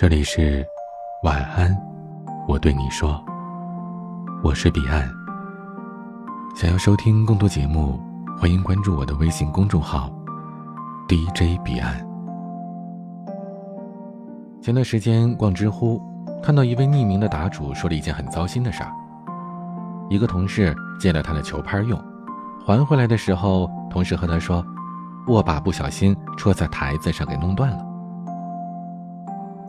这里是晚安，我对你说，我是彼岸。想要收听更多节目，欢迎关注我的微信公众号 DJ 彼岸。前段时间逛知乎，看到一位匿名的答主说了一件很糟心的事儿：一个同事借了他的球拍用，还回来的时候，同事和他说，握把不小心戳在台子上，给弄断了。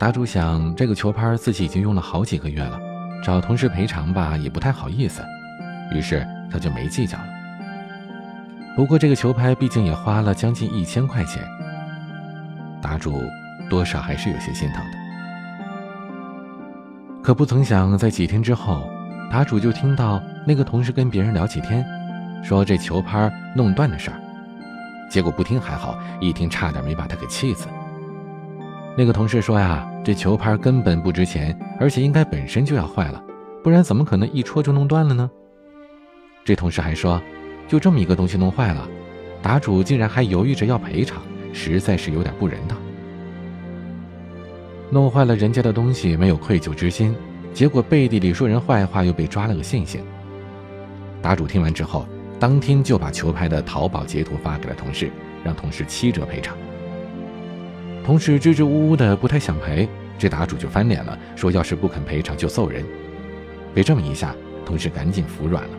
答主想，这个球拍自己已经用了好几个月了，找同事赔偿吧也不太好意思，于是他就没计较了。不过这个球拍毕竟也花了将近一千块钱，答主多少还是有些心疼的。可不曾想，在几天之后，答主就听到那个同事跟别人聊起天，说这球拍弄断的事儿，结果不听还好，一听差点没把他给气死。那个同事说呀，这球拍根本不值钱，而且应该本身就要坏了，不然怎么可能一戳就弄断了呢？这同事还说，就这么一个东西弄坏了，答主竟然还犹豫着要赔偿，实在是有点不人道。弄坏了人家的东西没有愧疚之心，结果背地里说人坏话又被抓了个现行。答主听完之后，当天就把球拍的淘宝截图发给了同事，让同事七折赔偿。同事支支吾吾的不太想赔，这答主就翻脸了，说要是不肯赔偿就揍人。被这么一下，同事赶紧服软了，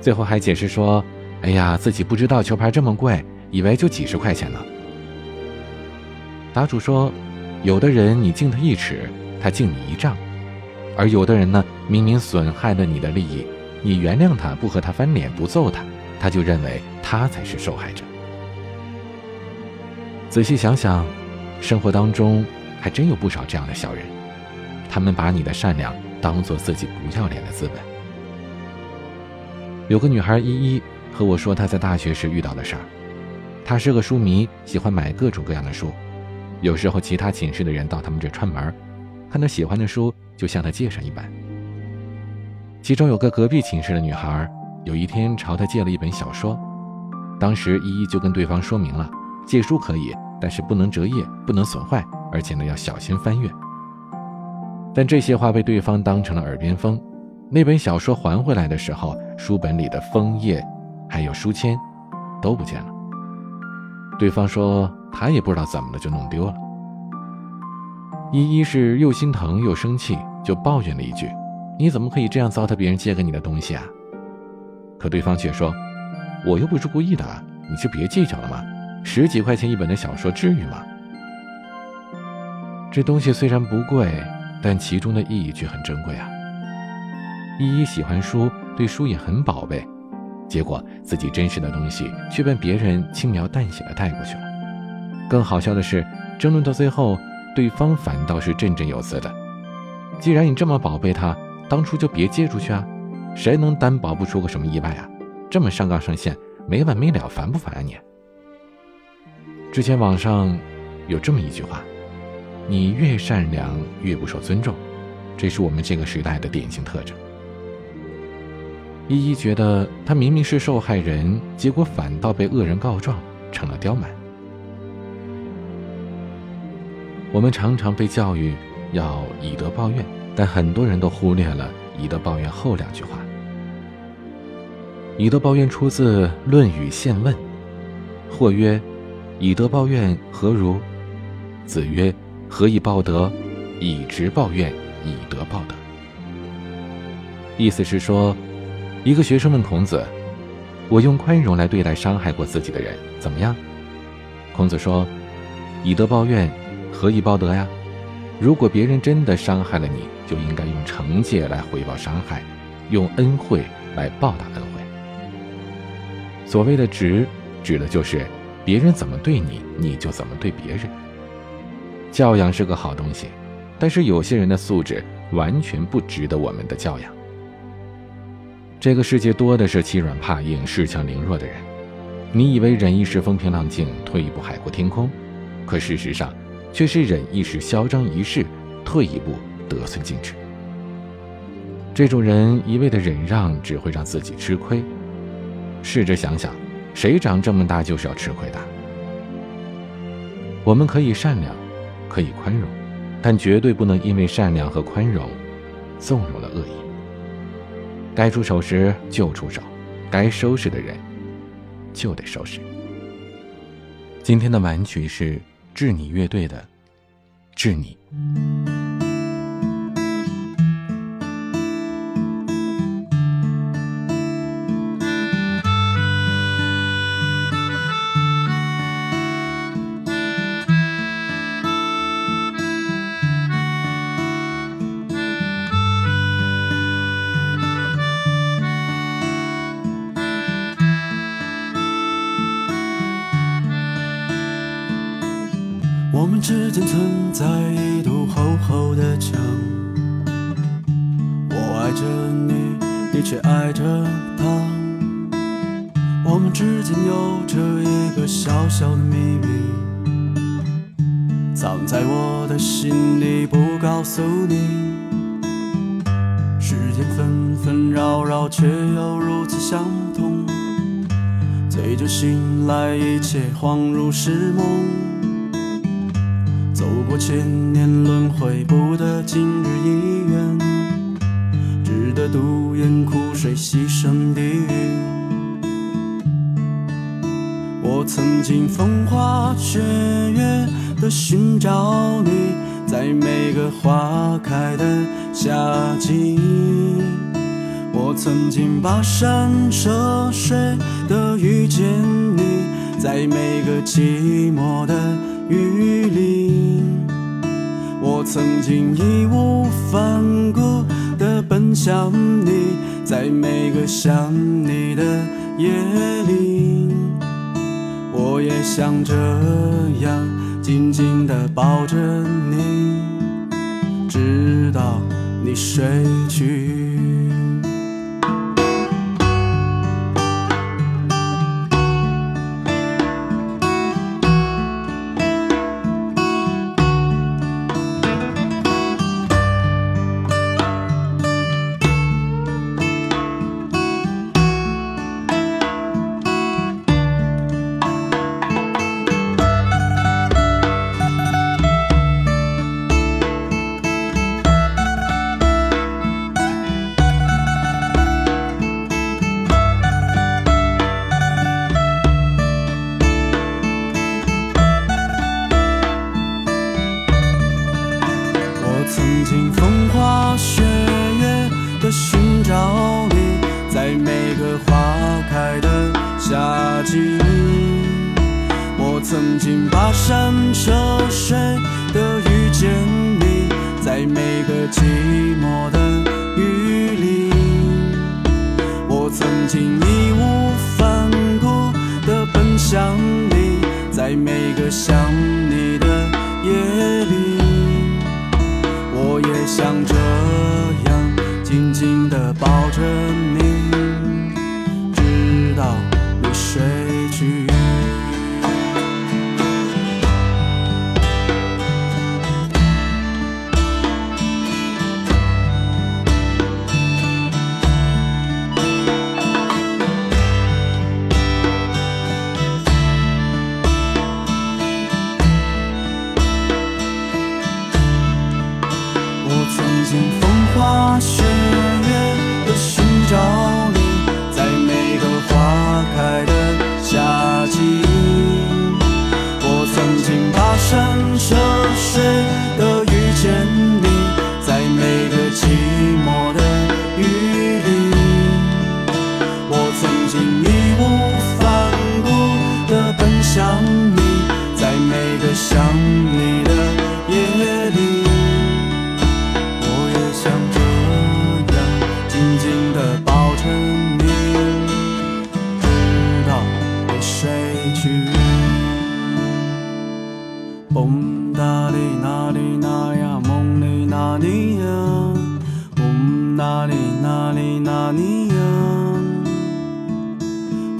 最后还解释说：“哎呀，自己不知道球拍这么贵，以为就几十块钱呢。”答主说：“有的人你敬他一尺，他敬你一丈；而有的人呢，明明损害了你的利益，你原谅他，不和他翻脸，不揍他，他就认为他才是受害者。”仔细想想。生活当中还真有不少这样的小人，他们把你的善良当做自己不要脸的资本。有个女孩依依和我说她在大学时遇到的事儿，她是个书迷，喜欢买各种各样的书，有时候其他寝室的人到他们这串门，看到喜欢的书就向她借上一本。其中有个隔壁寝室的女孩，有一天朝她借了一本小说，当时依依就跟对方说明了，借书可以。但是不能折页，不能损坏，而且呢要小心翻阅。但这些话被对方当成了耳边风。那本小说还回来的时候，书本里的枫叶，还有书签，都不见了。对方说他也不知道怎么了就弄丢了。依依是又心疼又生气，就抱怨了一句：“你怎么可以这样糟蹋别人借给你的东西啊？”可对方却说：“我又不是故意的，你就别计较了嘛。”十几块钱一本的小说，至于吗？这东西虽然不贵，但其中的意义却很珍贵啊。依依喜欢书，对书也很宝贝，结果自己珍视的东西却被别人轻描淡写的带过去了。更好笑的是，争论到最后，对方反倒是振振有词的：“既然你这么宝贝它，当初就别借出去啊！谁能担保不出个什么意外啊？这么上纲上线，没完没了，烦不烦啊你？”之前网上有这么一句话：“你越善良越不受尊重。”这是我们这个时代的典型特征。依依觉得她明明是受害人，结果反倒被恶人告状，成了刁蛮。我们常常被教育要以德报怨，但很多人都忽略了以德报怨后两句话。以德报怨出自《论语·宪问》，或曰。以德报怨，何如？子曰：“何以报德？以直报怨，以德报德。”意思是说，一个学生问孔子：“我用宽容来对待伤害过自己的人，怎么样？”孔子说：“以德报怨，何以报德呀？如果别人真的伤害了你，就应该用惩戒来回报伤害，用恩惠来报答恩惠。所谓的直，指的就是。”别人怎么对你，你就怎么对别人。教养是个好东西，但是有些人的素质完全不值得我们的教养。这个世界多的是欺软怕硬、恃强凌弱的人。你以为忍一时风平浪静，退一步海阔天空，可事实上却是忍一时嚣张一世，退一步得寸进尺。这种人一味的忍让，只会让自己吃亏。试着想想。谁长这么大就是要吃亏的？我们可以善良，可以宽容，但绝对不能因为善良和宽容，纵容了恶意。该出手时就出手，该收拾的人就得收拾。今天的晚曲是致你乐队的《致你》。我们之间存在一堵厚厚的墙，我爱着你，你却爱着他。我们之间有着一个小小的秘密，藏在我的心里，不告诉你。时间纷纷扰扰，却又如此相同。醉酒醒来，一切恍如是梦。走过千年轮回，不得今日一缘，只得独饮苦水，牺牲地狱。我曾经风花雪月的寻找你，在每个花开的夏季。我曾经跋山涉水的遇见你，在每个寂寞的雨里。我曾经义无反顾的奔向你，在每个想你的夜里，我也想这样紧紧地抱着你，直到你睡去。山涉水的遇见你，在每个寂寞的雨里。我曾经义无反顾的奔向你，在每个想你的夜里。我也想这样紧紧地抱着你，直到你睡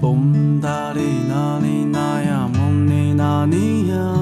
嗡达里那里那呀，嗡呢那呢呀。